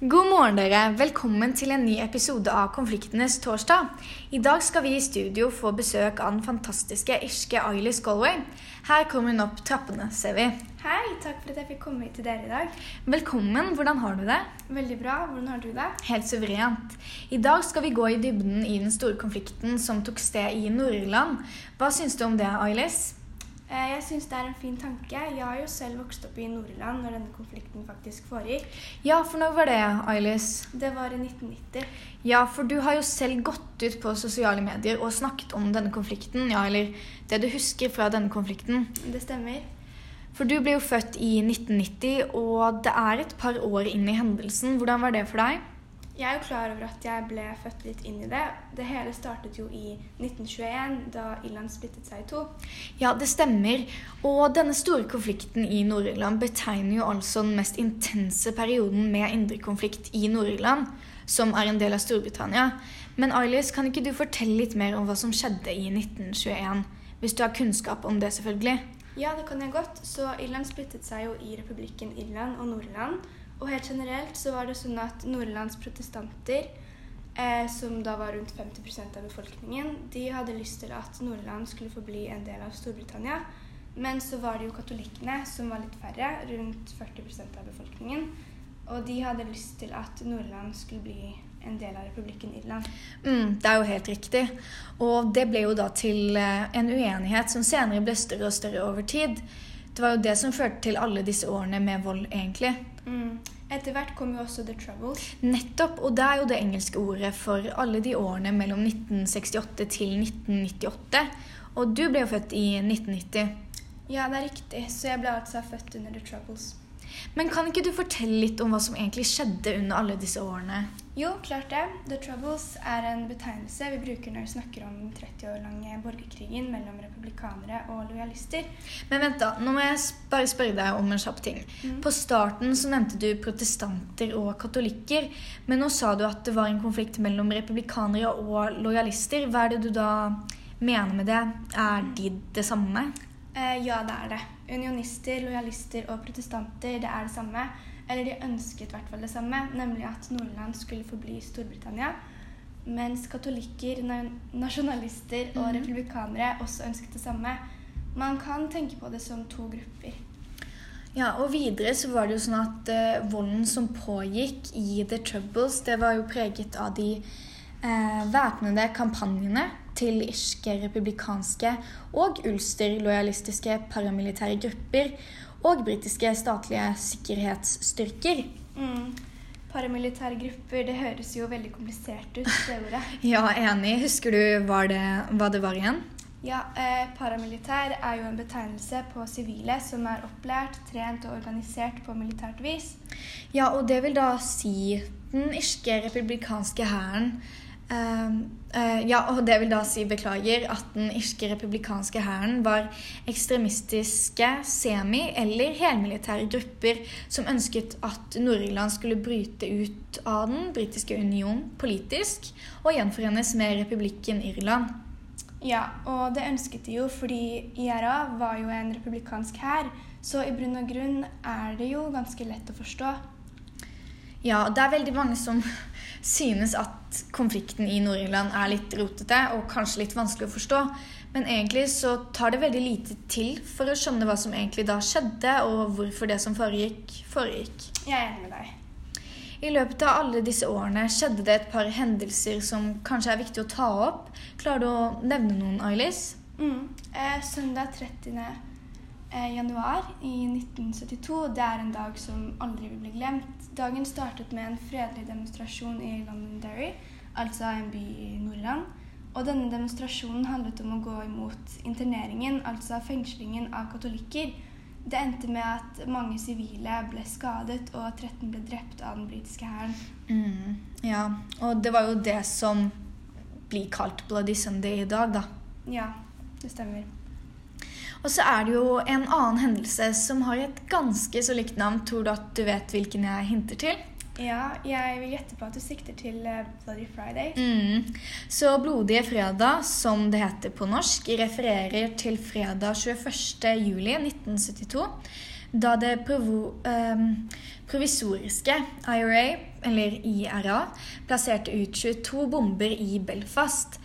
God morgen, dere. Velkommen til en ny episode av Konfliktenes torsdag. I dag skal vi i studio få besøk av den fantastiske irske Ailis Galway. Her kommer hun opp trappene, ser vi. Hei, takk for at jeg fikk komme hit til dere i dag. Velkommen. Hvordan har du det? Veldig bra. Hvordan har du det? Helt suverent. I dag skal vi gå i dybden i den store konflikten som tok sted i Nord-Irland. Hva syns du om det, Ailis? Eh, Jeg syns det er en fin tanke. Jeg har jo selv vokst opp i Nord-Irland når denne konflikten faktisk foregikk. Ja, for når var det, Ailis? Det var i 1990. Ja, for du har jo selv gått ut på sosiale medier og snakket om denne konflikten. Ja, eller det du husker fra denne konflikten. Det stemmer. For du ble jo født i 1990, og det er et par år inn i hendelsen. Hvordan var det for deg? Jeg er jo klar over at jeg ble født litt inn i det. Det hele startet jo i 1921, da Irland splittet seg i to. Ja, det stemmer. Og denne store konflikten i Nord-Irland betegner jo altså den mest intense perioden med indre konflikt i Nord-Irland, som er en del av Storbritannia. Men Ailis, kan ikke du fortelle litt mer om hva som skjedde i 1921? Hvis du har kunnskap om det, selvfølgelig. Ja, det kan jeg godt. Så Irland splittet seg jo i republikken Irland og Nord-Irland. Og helt generelt så var det sånn at Nord-Irlands protestanter, eh, som da var rundt 50% av befolkningen, de hadde lyst til at Nordland skulle forbli en del av Storbritannia. Men så var det jo katolikkene, som var litt færre, rundt 40% av befolkningen. Og de hadde lyst til at Nord-Irland skulle bli en del av republikken Irland. Mm, det er jo helt riktig. Og det ble jo da til eh, en uenighet som senere ble større og større over tid. Det var jo det som førte til alle disse årene med vold, egentlig. Mm. Etter hvert kom jo også The Troubles. Nettopp, og det er jo det engelske ordet for alle de årene mellom 1968 til 1998. Og du ble jo født i 1990. Ja, det er riktig. Så jeg ble altså født under The Troubles. Men kan ikke du fortelle litt om hva som egentlig skjedde under alle disse årene? Jo, klart det. The Troubles er en betegnelse vi bruker når vi snakker om den 30 år lange borgerkrigen mellom republikanere og lojalister. Men vent, da. Nå må jeg bare spørre deg om en kjapp ting. Mm. På starten så nevnte du protestanter og katolikker. Men nå sa du at det var en konflikt mellom republikanere og lojalister. Hva er det du da mener med det? Er de det samme? Eh, ja, det er det. Unionister, lojalister og protestanter, det er det samme. Eller de ønsket i hvert fall det samme, nemlig at Nordland skulle forbli Storbritannia. Mens katolikker, nasjonalister og Mhm. republikanere også ønsket det samme. Man kan tenke på det som to grupper. Ja, og videre så var det jo sånn at eh, volden som pågikk i The Troubles, det var jo preget av de eh, væpnede kampanjene til irske republikanske og ulster-lojalistiske paramilitære grupper og britiske statlige sikkerhetsstyrker. Mm. Paramilitære grupper, det høres jo veldig komplisert ut, det ordet. Ja, enig. Husker du hva det, hva det var igjen? Ja, eh, Paramilitær er jo en betegnelse på sivile som er opplært, trent og organisert på militært vis. Ja, og det vil da si den irske republikanske hæren Ja, og det vil da si, beklager, at den irske republikanske hæren var ekstremistiske semi- eller helmilitære grupper som ønsket at Nord-Irland skulle bryte ut av den britiske union politisk og gjenforenes med republikken Irland. Ja, og det ønsket de jo fordi IRA var jo en republikansk hær, så i bunn og grunn er det jo ganske lett å forstå. Ja, det er veldig mange som synes at konflikten i Nord-Irland er litt rotete og kanskje litt vanskelig å forstå. Men egentlig så tar det veldig lite til for å skjønne hva som egentlig da skjedde, og hvorfor det som foregikk, foregikk. Jeg er enig med deg. I løpet av alle disse årene skjedde det et par hendelser som kanskje er viktig å ta opp. Klarer du å nevne noen, Ailis? Mm. Eh, søndag 30. Eh, januar i 1972, det er en dag som aldri vil bli glemt. Dagen startet med en fredelig demonstrasjon i Londonderry, altså en by i Nordland. Og denne demonstrasjonen handlet om å gå imot interneringen, altså fengslingen av katolikker. Det endte med at mange sivile ble skadet, og 13 ble drept av den britiske hæren. Mm, ja, og det var jo det som blir kalt Bloody Sunday i dag, da. Ja, det stemmer. Og så er det jo en annen hendelse som har et ganske så likt navn. Tror du at du vet hvilken jeg hinter til? Ja, jeg vil gjette på at du sikter til eh, Bloody Friday. Mm. Så Blodige fredag, som det heter på norsk, refererer til fredag 21. juli 1972. da det provo, eh, provisoriske IRA, eller IRA, plasserte ut 22 bomber i Belfast.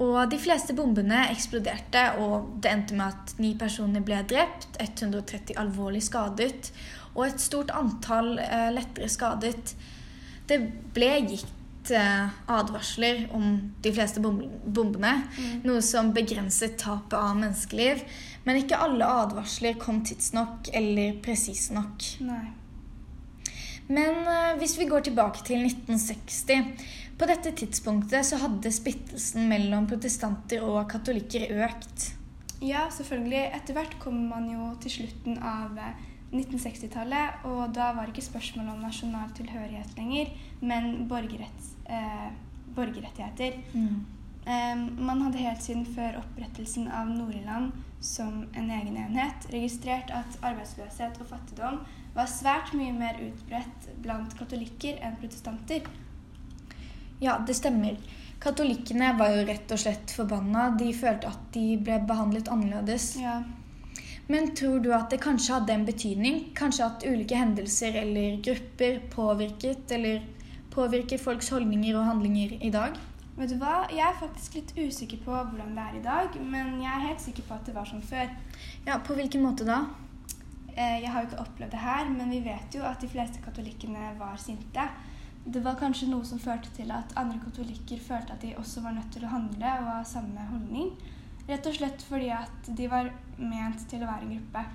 Og de fleste bombene eksploderte, og det endte med at ni personer ble drept, 130 alvorlig skadet og et stort antall eh, lettere skadet. Det ble gitt eh, advarsler om de fleste bom bombene, mm. noe som begrenset tapet av menneskeliv. Men ikke alle advarsler kom tidsnok eller presise nok. Nei. Men eh, hvis vi går tilbake til 1960 På dette tidspunktet så hadde splittelsen mellom protestanter og katolikker økt. Ja, selvfølgelig. Etter hvert kom man jo til slutten av 1960-tallet, og da var det ikke spørsmål om nasjonal tilhørighet lenger, men eh, borgerrettigheter. Mm. Man hadde helt siden før opprettelsen av Nord-Irland som en egen enhet registrert at arbeidsløshet og fattigdom var svært mye mer utbredt blant katolikker enn protestanter. Ja, det stemmer. Katolikkene var jo rett og slett forbanna. De følte at de ble behandlet annerledes. Ja. Men tror du at det kanskje hadde en betydning? Kanskje at ulike hendelser eller grupper påvirket eller påvirker folks holdninger og handlinger i dag? Vet du hva? Jeg er faktisk litt usikker på hvordan det er i dag, men jeg er helt sikker på at det var sånn før. Ja, På hvilken måte da? Eh, jeg har jo ikke opplevd det her, men vi vet jo at de fleste katolikkene var sinte. Det var kanskje noe som førte til at andre katolikker følte at de også var nødt til å handle og ha samme holdning. Rett og slett fordi at de var ment til å være en gruppe.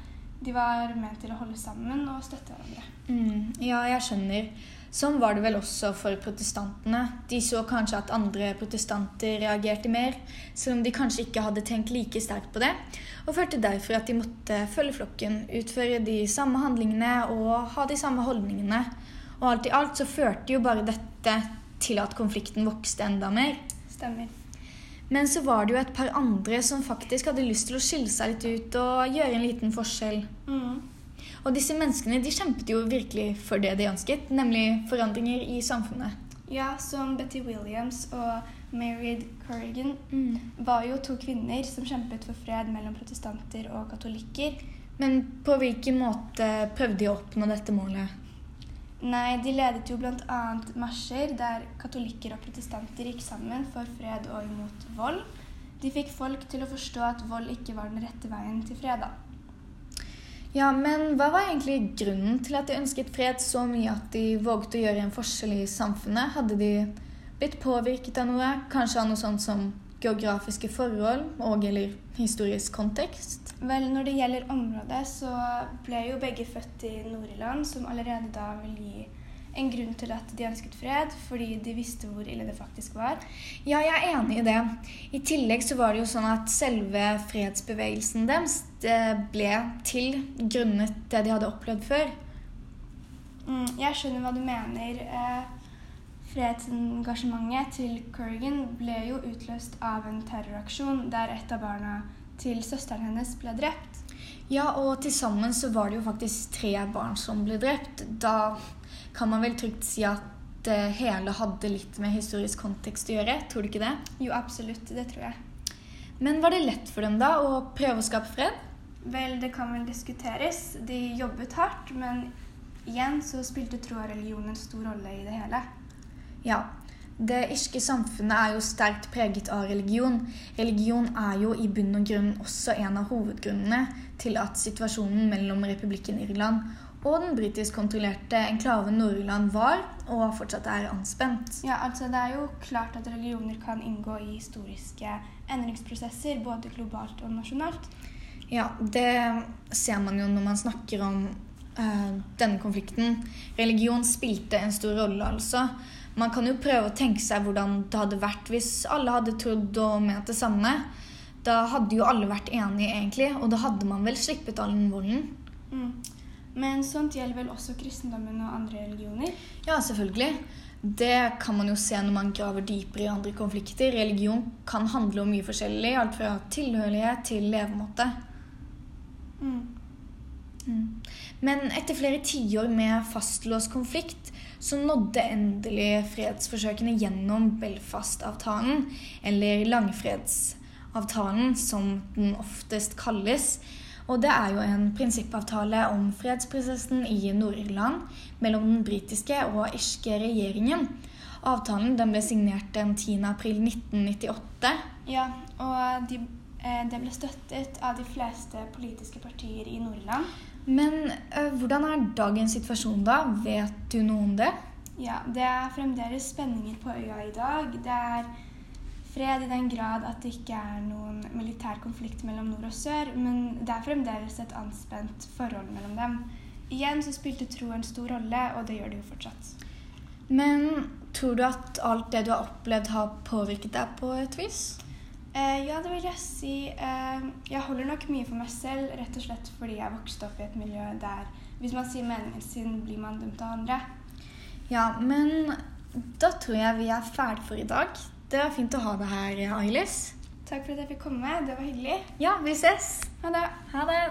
De var ment til å holde sammen og støtte hverandre. Mm, ja, jeg skjønner. Sånn var det vel også for protestantene. De så kanskje at andre protestanter reagerte mer, selv om de kanskje ikke hadde tenkt like sterkt på det, og følte derfor at de måtte følge flokken, utføre de samme handlingene og ha de samme holdningene. Og alt i alt så førte jo bare dette til at konflikten vokste enda mer. Stemmer. Men så var det jo et par andre som faktisk hadde lyst til å skille seg litt ut og gjøre en liten forskjell. Mm. Og disse menneskene de kjempet jo virkelig for det de ønsket, nemlig forandringer i samfunnet. Ja, som Betty Williams og Marid Corrigan mm. var jo to kvinner som kjempet for fred mellom protestanter og katolikker. Men på hvilken måte prøvde de å oppnå dette målet? Nei, De ledet jo bl.a. marsjer der katolikker og protestanter gikk sammen for fred og imot vold. De fikk folk til å forstå at vold ikke var den rette veien til fred. Ja, men hva var egentlig grunnen til at de ønsket fred så mye at de våget å gjøre en forskjell i samfunnet? Hadde de blitt påvirket av noe? Kanskje av noe sånt som geografiske forhold og eller historisk kontekst? Vel, når det gjelder området, så ble jo begge født i Nord-Irland, som allerede da vil gi en grunn til at de ønsket fred, fordi de visste hvor ille det faktisk var. Ja, jeg er enig i det. I tillegg så var det jo sånn at selve fredsbevegelsen deres ble til grunnet det de hadde opplevd før. Mm, jeg skjønner hva du mener. Eh, fredsengasjementet til Corrigan ble jo utløst av en terroraksjon der et av barna til søsteren hennes ble drept. Ja, og til sammen så var det jo faktisk tre barn som ble drept. Da kan man vel trygt si at det hele hadde litt med historisk kontekst å gjøre. Tror du ikke det? Jo, absolutt. Det tror jeg. Men var det lett for dem da å prøve å skape fred? Vel, det kan vel diskuteres. De jobbet hardt, men igjen så spilte tro og religion en stor rolle i det hele. Ja. Det irske samfunnet er jo sterkt preget av religion. Religion er jo i bunn og grunn også en av hovedgrunnene til at situasjonen mellom republikken Irland og den britisk kontrollerte enklaven Nord-Irland var og fortsatt er anspent. Ja, altså Det er jo klart at religioner kan inngå i historiske endringsprosesser, både globalt og nasjonalt. Ja, det ser man jo når man snakker om uh, denne konflikten. Religion spilte en stor rolle, altså. Man kan jo prøve å tenke seg hvordan det hadde vært hvis alle hadde trodd og ment det samme. Da hadde jo alle vært enige, egentlig, og da hadde man vel slippet all den volden. Mm. Men sånt gjelder vel også kristendommen og andre religioner? Ja, selvfølgelig. Det kan man jo se når man graver dypere i andre konflikter. Religion kan handle om mye forskjellig, alt fra tilhørighet til levemåte. Mm. Mm. Men etter flere tiår med fastlåst konflikt så nådde endelig fredsforsøkene gjennom Belfast-avtalen, eller langfredsavtalen som den oftest kalles. Og det er jo en prinsippavtale om fredsprosessen i Nord-Irland mellom den britiske og irske regjeringen. Avtalen ble signert den 10. april 1998. Ja, og de, eh, det ble støttet av de fleste politiske partier i Nord-Irland. Men øh, hvordan er dagens situasjon da? Vet du noe om det? Ja, det er fremdeles spenninger på øya i dag. Det er fred i den grad at det ikke er noen militær konflikt mellom nord og sør, men det er fremdeles et anspent forhold mellom dem. Igjen så spilte tro en stor rolle, og det gjør det jo fortsatt. Men tror du at alt det du har opplevd, har påvirket deg på et vis? Eh, ja, det vil jeg si. Eh, jeg holder nok mye for meg selv, rett og slett fordi jeg vokste opp i et miljø der hvis man sier meningen sin, blir man dømt av andre. Ja, men da tror jeg vi er ferdig for i dag. Det var fint å ha deg her, Ailis. Takk for at jeg fikk komme. Det var hyggelig. Ja, vi ses. Ha det. Ha det.